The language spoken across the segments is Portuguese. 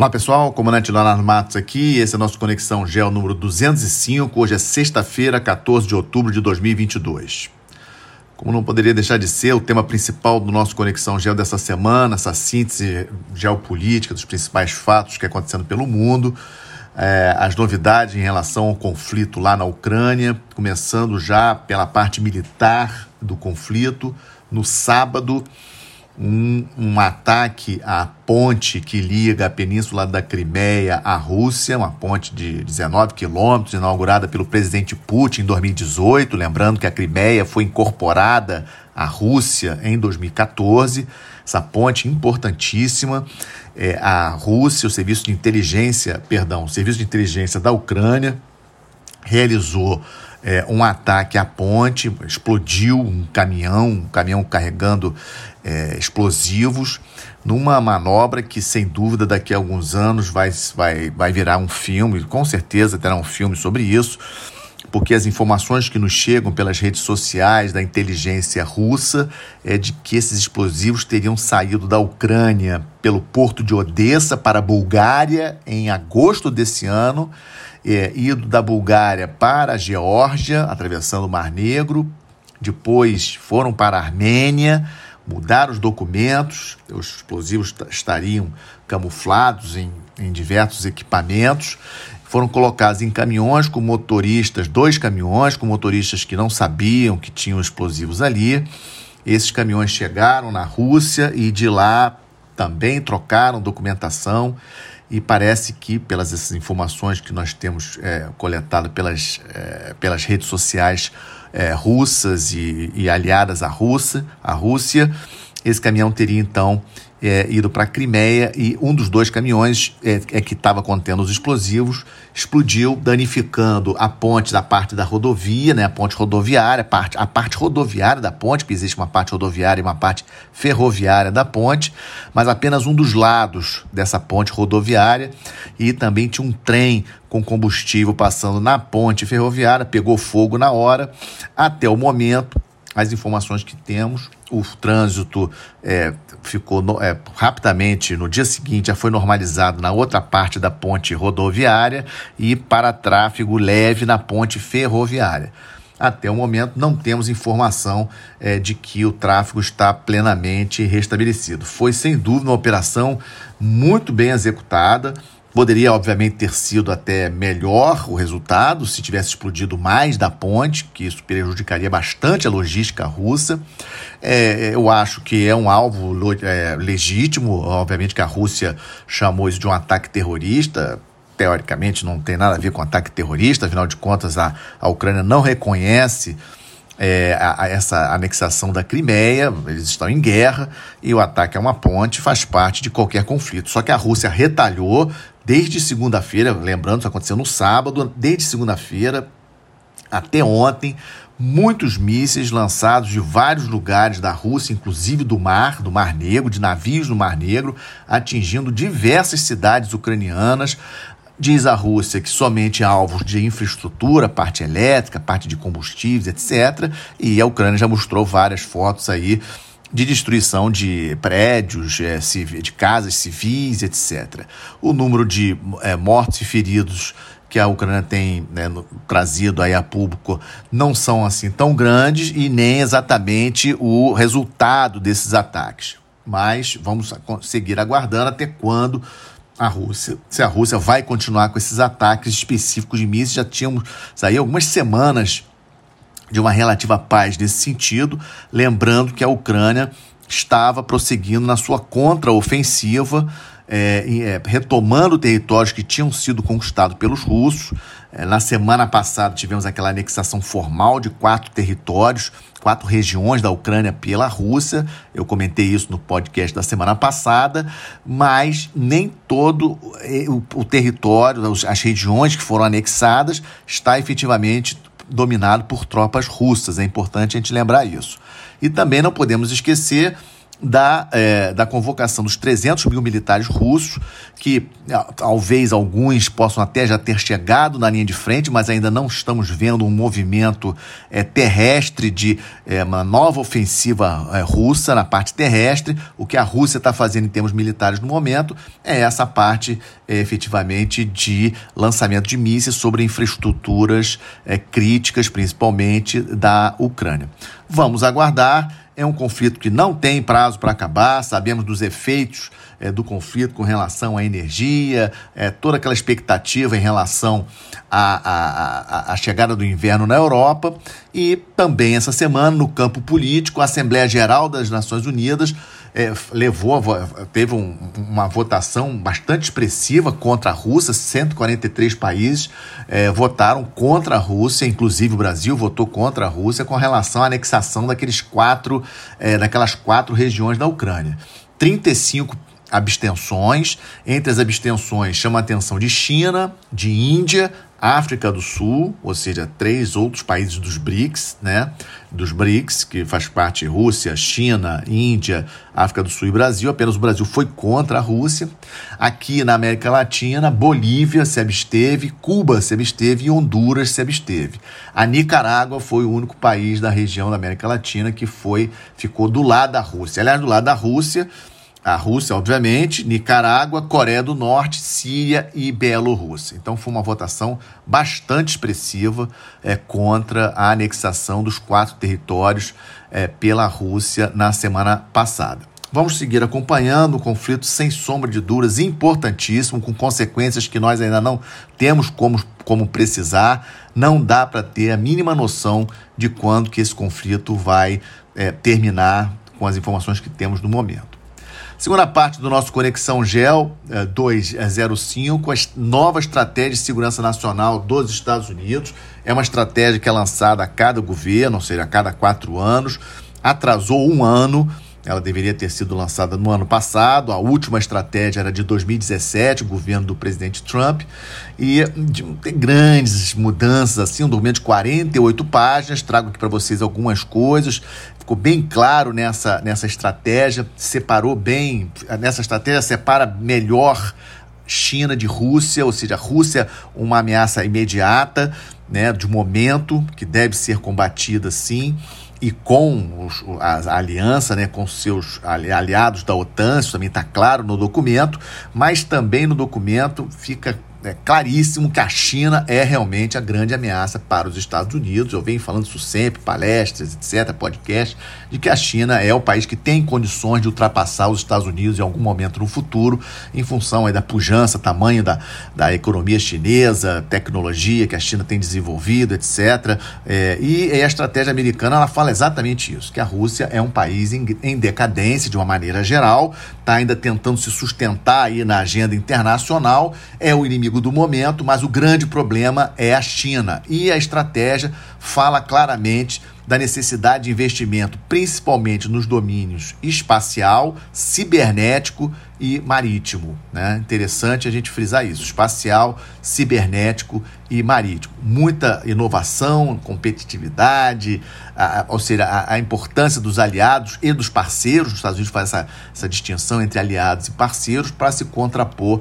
Olá pessoal, comandante Leonardo Matos aqui, esse é nosso Conexão Gel número 205, hoje é sexta-feira, 14 de outubro de 2022. Como não poderia deixar de ser, o tema principal do nosso Conexão Gel dessa semana, essa síntese geopolítica dos principais fatos que é acontecendo pelo mundo, é, as novidades em relação ao conflito lá na Ucrânia, começando já pela parte militar do conflito. No sábado, um, um, ataque à ponte que liga a península da Crimeia à Rússia, uma ponte de 19 quilômetros, inaugurada pelo presidente Putin em 2018. Lembrando que a Crimeia foi incorporada à Rússia em 2014. Essa ponte importantíssima. É, a Rússia, o serviço de inteligência, perdão, o serviço de inteligência da Ucrânia realizou é, um ataque à ponte, explodiu um caminhão, um caminhão carregando é, explosivos, numa manobra que, sem dúvida, daqui a alguns anos vai, vai, vai virar um filme, com certeza terá um filme sobre isso, porque as informações que nos chegam pelas redes sociais da inteligência russa é de que esses explosivos teriam saído da Ucrânia pelo porto de Odessa para a Bulgária em agosto desse ano é, ido da Bulgária para a Geórgia, atravessando o Mar Negro, depois foram para a Armênia, mudaram os documentos, os explosivos estariam camuflados em, em diversos equipamentos, foram colocados em caminhões com motoristas, dois caminhões com motoristas que não sabiam que tinham explosivos ali. Esses caminhões chegaram na Rússia e de lá também trocaram documentação e parece que, pelas essas informações que nós temos é, coletado pelas, é, pelas redes sociais é, russas e, e, aliadas à Rússia, à Rússia, esse caminhão teria então é, ido para a Crimeia e um dos dois caminhões é, é que estava contendo os explosivos explodiu, danificando a ponte da parte da rodovia, né, a ponte rodoviária, a parte, a parte rodoviária da ponte, porque existe uma parte rodoviária e uma parte ferroviária da ponte, mas apenas um dos lados dessa ponte rodoviária e também tinha um trem com combustível passando na ponte ferroviária, pegou fogo na hora. Até o momento, as informações que temos, o trânsito é, ficou no, é, rapidamente no dia seguinte já foi normalizado na outra parte da ponte rodoviária e para tráfego leve na ponte ferroviária. Até o momento não temos informação é, de que o tráfego está plenamente restabelecido. Foi sem dúvida uma operação muito bem executada Poderia, obviamente, ter sido até melhor o resultado se tivesse explodido mais da ponte, que isso prejudicaria bastante a logística russa. É, eu acho que é um alvo é, legítimo, obviamente que a Rússia chamou isso de um ataque terrorista. Teoricamente não tem nada a ver com ataque terrorista, afinal de contas a, a Ucrânia não reconhece é, a, a essa anexação da Crimeia, eles estão em guerra e o ataque a uma ponte faz parte de qualquer conflito. Só que a Rússia retalhou desde segunda-feira, lembrando, isso aconteceu no sábado, desde segunda-feira até ontem, muitos mísseis lançados de vários lugares da Rússia, inclusive do mar, do Mar Negro, de navios no Mar Negro, atingindo diversas cidades ucranianas. Diz a Rússia que somente alvos de infraestrutura, parte elétrica, parte de combustíveis, etc. E a Ucrânia já mostrou várias fotos aí de destruição de prédios, é, de casas civis, etc. O número de é, mortos e feridos que a Ucrânia tem né, trazido aí a público não são assim tão grandes e nem exatamente o resultado desses ataques. Mas vamos seguir aguardando até quando a Rússia, se a Rússia vai continuar com esses ataques específicos de mísseis. Já tínhamos aí algumas semanas de uma relativa paz nesse sentido, lembrando que a Ucrânia estava prosseguindo na sua contraofensiva, é, é, retomando territórios que tinham sido conquistados pelos russos. É, na semana passada tivemos aquela anexação formal de quatro territórios, quatro regiões da Ucrânia pela Rússia. Eu comentei isso no podcast da semana passada, mas nem todo o, o território, as regiões que foram anexadas, está efetivamente dominado por tropas russas. É importante a gente lembrar isso. E também não podemos esquecer da, é, da convocação dos 300 mil militares russos, que talvez alguns possam até já ter chegado na linha de frente, mas ainda não estamos vendo um movimento é, terrestre de é, uma nova ofensiva é, russa na parte terrestre. O que a Rússia está fazendo em termos militares no momento é essa parte é, efetivamente de lançamento de mísseis sobre infraestruturas é, críticas, principalmente da Ucrânia. Vamos aguardar é um conflito que não tem prazo para acabar, sabemos dos efeitos é, do conflito com relação à energia, é, toda aquela expectativa em relação à, à, à, chegada do inverno na Europa. E também essa semana, no campo político, a Assembleia Geral das Nações Unidas é, levou, teve um, uma votação bastante expressiva contra a Rússia, 143 países é, votaram contra a Rússia, inclusive o Brasil votou contra a Rússia com relação à anexação daqueles quatro, é, daquelas quatro regiões da Ucrânia. 35 abstenções. Entre as abstenções chama a atenção de China, de Índia, África do Sul, ou seja, três outros países dos BRICS, né? Dos BRICS, que faz parte Rússia, China, Índia, África do Sul e Brasil. Apenas o Brasil foi contra a Rússia. Aqui na América Latina, Bolívia se absteve, Cuba se absteve e Honduras se absteve. A Nicarágua foi o único país da região da América Latina que foi ficou do lado da Rússia. Aliás, do lado da Rússia, a Rússia, obviamente, Nicarágua, Coreia do Norte, Síria e Bielorrússia. Então foi uma votação bastante expressiva é, contra a anexação dos quatro territórios é, pela Rússia na semana passada. Vamos seguir acompanhando o conflito sem sombra de dúvidas, importantíssimo, com consequências que nós ainda não temos como, como precisar. Não dá para ter a mínima noção de quando que esse conflito vai é, terminar com as informações que temos no momento. Segunda parte do nosso Conexão Gel 205, a nova estratégia de segurança nacional dos Estados Unidos. É uma estratégia que é lançada a cada governo, ou seja, a cada quatro anos. Atrasou um ano ela deveria ter sido lançada no ano passado. A última estratégia era de 2017, governo do presidente Trump. E tem grandes mudanças, assim, um documento de 48 páginas. Trago aqui para vocês algumas coisas. Ficou bem claro nessa, nessa estratégia, separou bem. Nessa estratégia, separa melhor China de Rússia, ou seja, a Rússia uma ameaça imediata, né, de momento, que deve ser combatida sim e com os, a, a, aliança né, com seus aliados da OTAN, isso também está claro no documento, mas também no documento fica é claríssimo que a China é realmente a grande ameaça para os Estados Unidos. Eu venho falando isso sempre, palestras, etc., podcast, de que a China é o país que tem condições de ultrapassar os Estados Unidos em algum momento no futuro, em função aí da pujança, tamanho da, da economia chinesa, tecnologia que a China tem desenvolvido, etc. É, e a estratégia americana ela fala exatamente isso, que a Rússia é um país em, em decadência de uma maneira geral, está ainda tentando se sustentar aí na agenda internacional, é o inimigo do momento, mas o grande problema é a China. E a estratégia fala claramente da necessidade de investimento, principalmente nos domínios espacial, cibernético e marítimo. Né? Interessante a gente frisar isso: espacial, cibernético e marítimo. Muita inovação, competitividade, a, ou seja, a, a, importância dos aliados e dos parceiros. Os Estados Unidos faz essa, essa distinção entre aliados e parceiros para se contrapor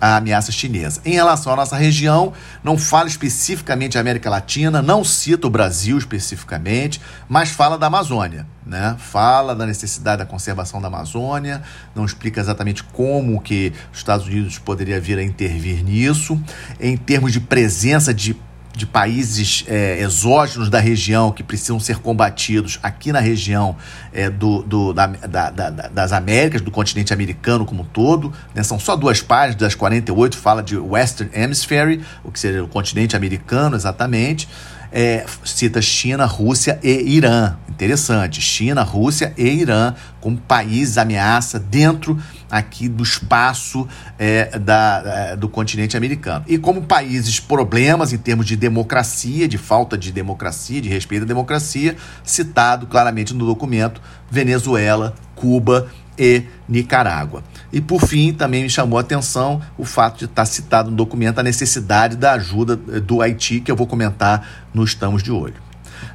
a ameaça chinesa. Em relação à nossa região, não fala especificamente a América Latina, não cita o Brasil especificamente, mas fala da Amazônia. Né? Fala da necessidade da conservação da Amazônia, não explica exatamente como que os Estados Unidos poderia vir a intervir nisso. Em termos de presença de de países é, exógenos da região que precisam ser combatidos aqui na região é, do, do da, da, da, das Américas, do continente americano como um todo. Né? São só duas páginas, das 48 fala de Western Hemisphere, o que seria o continente americano exatamente é, cita China, Rússia e Irã. Interessante, China, Rússia e Irã como países ameaça dentro aqui do espaço é, da, é, do continente americano. E como países problemas em termos de democracia, de falta de democracia, de respeito à democracia, citado claramente no documento Venezuela, Cuba e Nicarágua. E por fim, também me chamou a atenção o fato de estar citado no documento a necessidade da ajuda eh, do Haiti, que eu vou comentar no Estamos de Olho.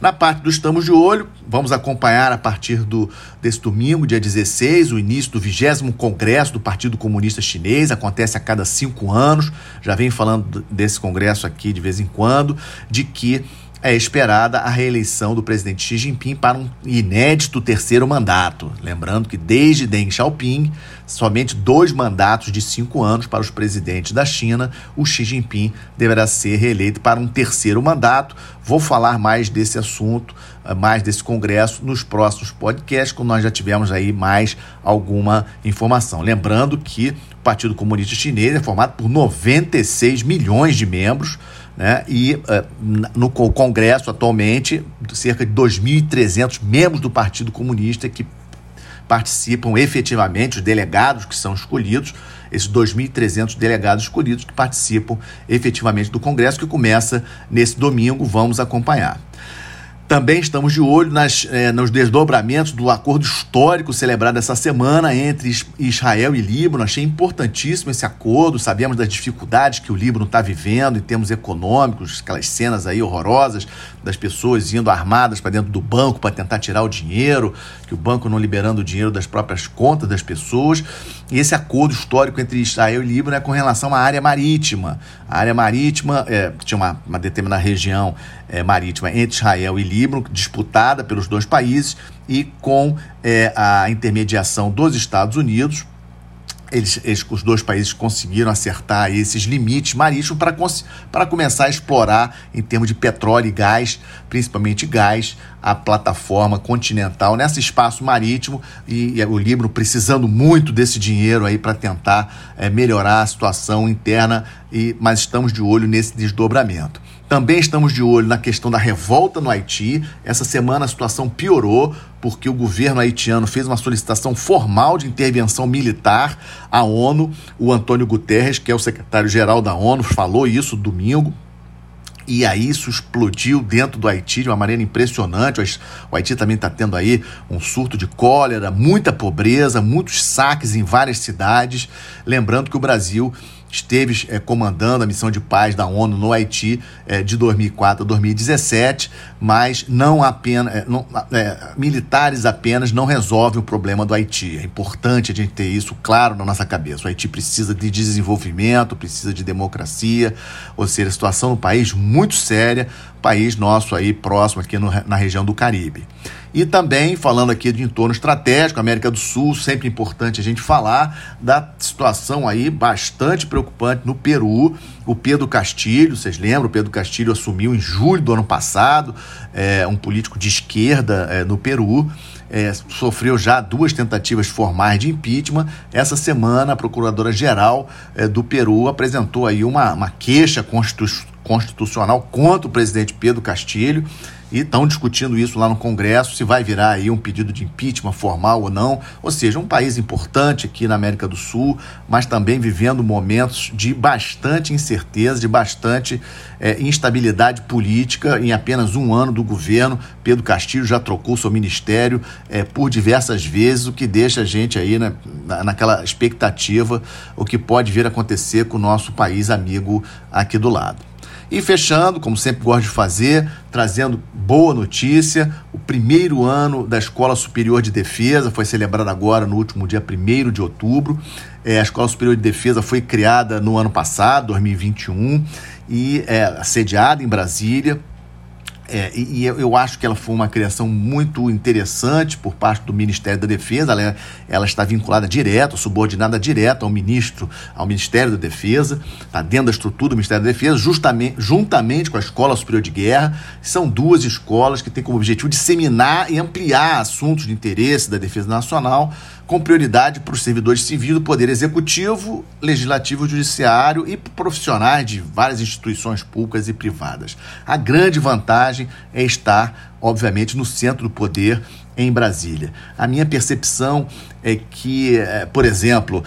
Na parte do Estamos de Olho, vamos acompanhar a partir do, desse domingo, dia 16, o início do 20 Congresso do Partido Comunista Chinês. Acontece a cada cinco anos. Já venho falando desse congresso aqui de vez em quando, de que é esperada a reeleição do presidente Xi Jinping para um inédito terceiro mandato. Lembrando que desde Deng Xiaoping, somente dois mandatos de cinco anos para os presidentes da China, o Xi Jinping deverá ser reeleito para um terceiro mandato. Vou falar mais desse assunto, eh, mais desse congresso nos próximos podcasts, quando nós já tivermos aí mais alguma informação. Lembrando que o Partido Comunista Chinês é formado por 96 milhões de membros né? E uh, no Congresso, atualmente, cerca de 2.300 membros do Partido Comunista que participam efetivamente, os delegados que são escolhidos, esses 2.300 delegados escolhidos que participam efetivamente do Congresso, que começa nesse domingo, vamos acompanhar. Também estamos de olho nas, eh, nos desdobramentos do acordo histórico celebrado essa semana entre Israel e Líbano. Achei importantíssimo esse acordo. Sabemos das dificuldades que o Líbano está vivendo em termos econômicos, aquelas cenas aí horrorosas das pessoas indo armadas para dentro do banco para tentar tirar o dinheiro, que o banco não liberando o dinheiro das próprias contas das pessoas. E esse acordo histórico entre Israel e Líbano é com relação à área marítima. A área marítima, é, tinha uma, uma determinada região é, marítima entre Israel e Líbano, disputada pelos dois países, e com é, a intermediação dos Estados Unidos eles, eles, os dois países conseguiram acertar esses limites marítimos para, começar a explorar, em termos de petróleo e gás, principalmente gás, a plataforma continental nesse espaço marítimo e, e o Líbano precisando muito desse dinheiro aí para tentar é, melhorar a situação interna, e, mas estamos de olho nesse desdobramento. Também estamos de olho na questão da revolta no Haiti. Essa semana a situação piorou porque o governo haitiano fez uma solicitação formal de intervenção militar à ONU. O Antônio Guterres, que é o secretário-geral da ONU, falou isso domingo. E aí isso explodiu dentro do Haiti de uma maneira impressionante. O Haiti também está tendo aí um surto de cólera, muita pobreza, muitos saques em várias cidades. Lembrando que o Brasil esteve é, comandando a missão de paz da ONU no Haiti é, de 2004 a 2017, mas não apenas é, não, militares apenas não resolvem o problema do Haiti. É importante a gente ter isso claro na nossa cabeça. O Haiti precisa de desenvolvimento, precisa de democracia, ou seja, a situação no país muito séria, país nosso aí próximo aqui no, na região do Caribe. E também, falando aqui de entorno estratégico, América do Sul, sempre importante a gente falar da situação aí bastante preocupante no Peru. O Pedro Castilho, vocês lembram? O Pedro Castilho assumiu em julho do ano passado, é, um político de esquerda é, no Peru. É, sofreu já duas tentativas formais de impeachment. Essa semana, a Procuradora-Geral é, do Peru apresentou aí uma, uma queixa constitucional contra o presidente Pedro Castilho e estão discutindo isso lá no Congresso, se vai virar aí um pedido de impeachment formal ou não. Ou seja, um país importante aqui na América do Sul, mas também vivendo momentos de bastante incerteza, de bastante é, instabilidade política. Em apenas um ano do governo, Pedro Castilho já trocou seu ministério é, por diversas vezes, o que deixa a gente aí né, naquela expectativa o que pode vir a acontecer com o nosso país amigo aqui do lado. E fechando, como sempre gosto de fazer, trazendo boa notícia: o primeiro ano da Escola Superior de Defesa foi celebrado agora no último dia 1 de outubro. É, a Escola Superior de Defesa foi criada no ano passado, 2021, e é sediada em Brasília é, e, eu acho que ela foi uma criação muito interessante por parte do Ministério da Defesa. Ela, ela está vinculada direto, subordinada direto ao ministro, ao Ministério da Defesa, está dentro da estrutura do Ministério da Defesa, justamente, juntamente com a Escola Superior de Guerra. São duas escolas que têm como objetivo disseminar e ampliar assuntos de interesse da defesa nacional com prioridade para os servidores civis do Poder Executivo, Legislativo, Judiciário e profissionais de várias instituições públicas e privadas. A grande vantagem é estar, obviamente, no centro do poder em Brasília. A minha percepção é que, é, por exemplo,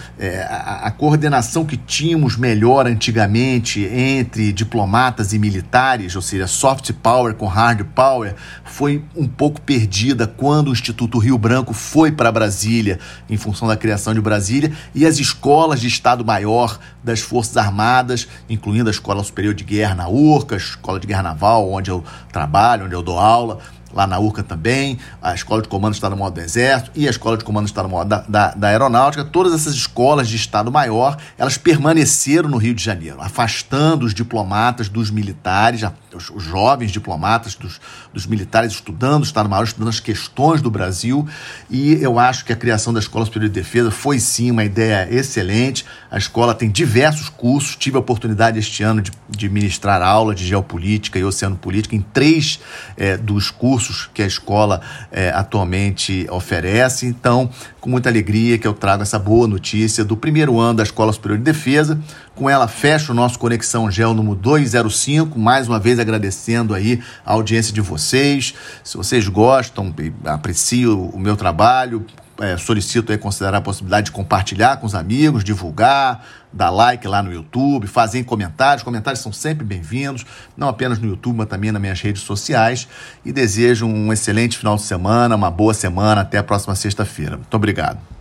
a, a, coordenação que tínhamos melhor antigamente entre diplomatas e militares, ou seja, soft power com hard power, foi um pouco perdida quando o Instituto Rio Branco foi para Brasília, em função da criação de Brasília, e as escolas de Estado-Maior das Forças Armadas, incluindo a Escola Superior de Guerra na URCA, a Escola de Guerra Naval, onde eu trabalho, onde eu dou aula, lá na URCA também, a Escola de Comando está no modo do Exército e a Escola de Comando está no modo da, da, da, Aeronáutica, todas essas escolas de Estado-Maior, elas permaneceram no Rio de Janeiro, afastando os diplomatas dos militares, os, os jovens diplomatas dos, dos militares estudando o Estado-Maior, estudando as questões do Brasil, e eu acho que a criação da Escola Superior de Defesa foi sim uma ideia excelente, a escola tem diversos cursos, tive a oportunidade este ano de, de ministrar aula de geopolítica e oceano política em três é, dos cursos cursos que a escola é, atualmente oferece. Então, com muita alegria que eu trago essa boa notícia do primeiro ano da Escola Superior de Defesa. Com ela, fecho o nosso Conexão Gel número 205. Mais uma vez agradecendo aí a audiência de vocês. Se vocês gostam, apreciam o meu trabalho, é, solicito aí considerar a possibilidade de compartilhar com os amigos, divulgar, dar like lá no YouTube, fazer comentários. Comentários são sempre bem-vindos, não apenas no YouTube, mas também nas minhas redes sociais. E desejo um excelente final de semana, uma boa semana. Até a próxima sexta-feira. Muito obrigado.